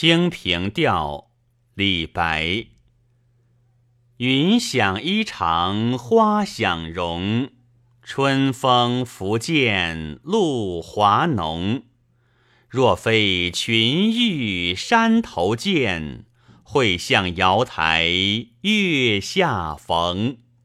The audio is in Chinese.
清平调李白。云想衣裳花想容春风拂槛露华浓。若非群玉山头见会向瑶台月下逢。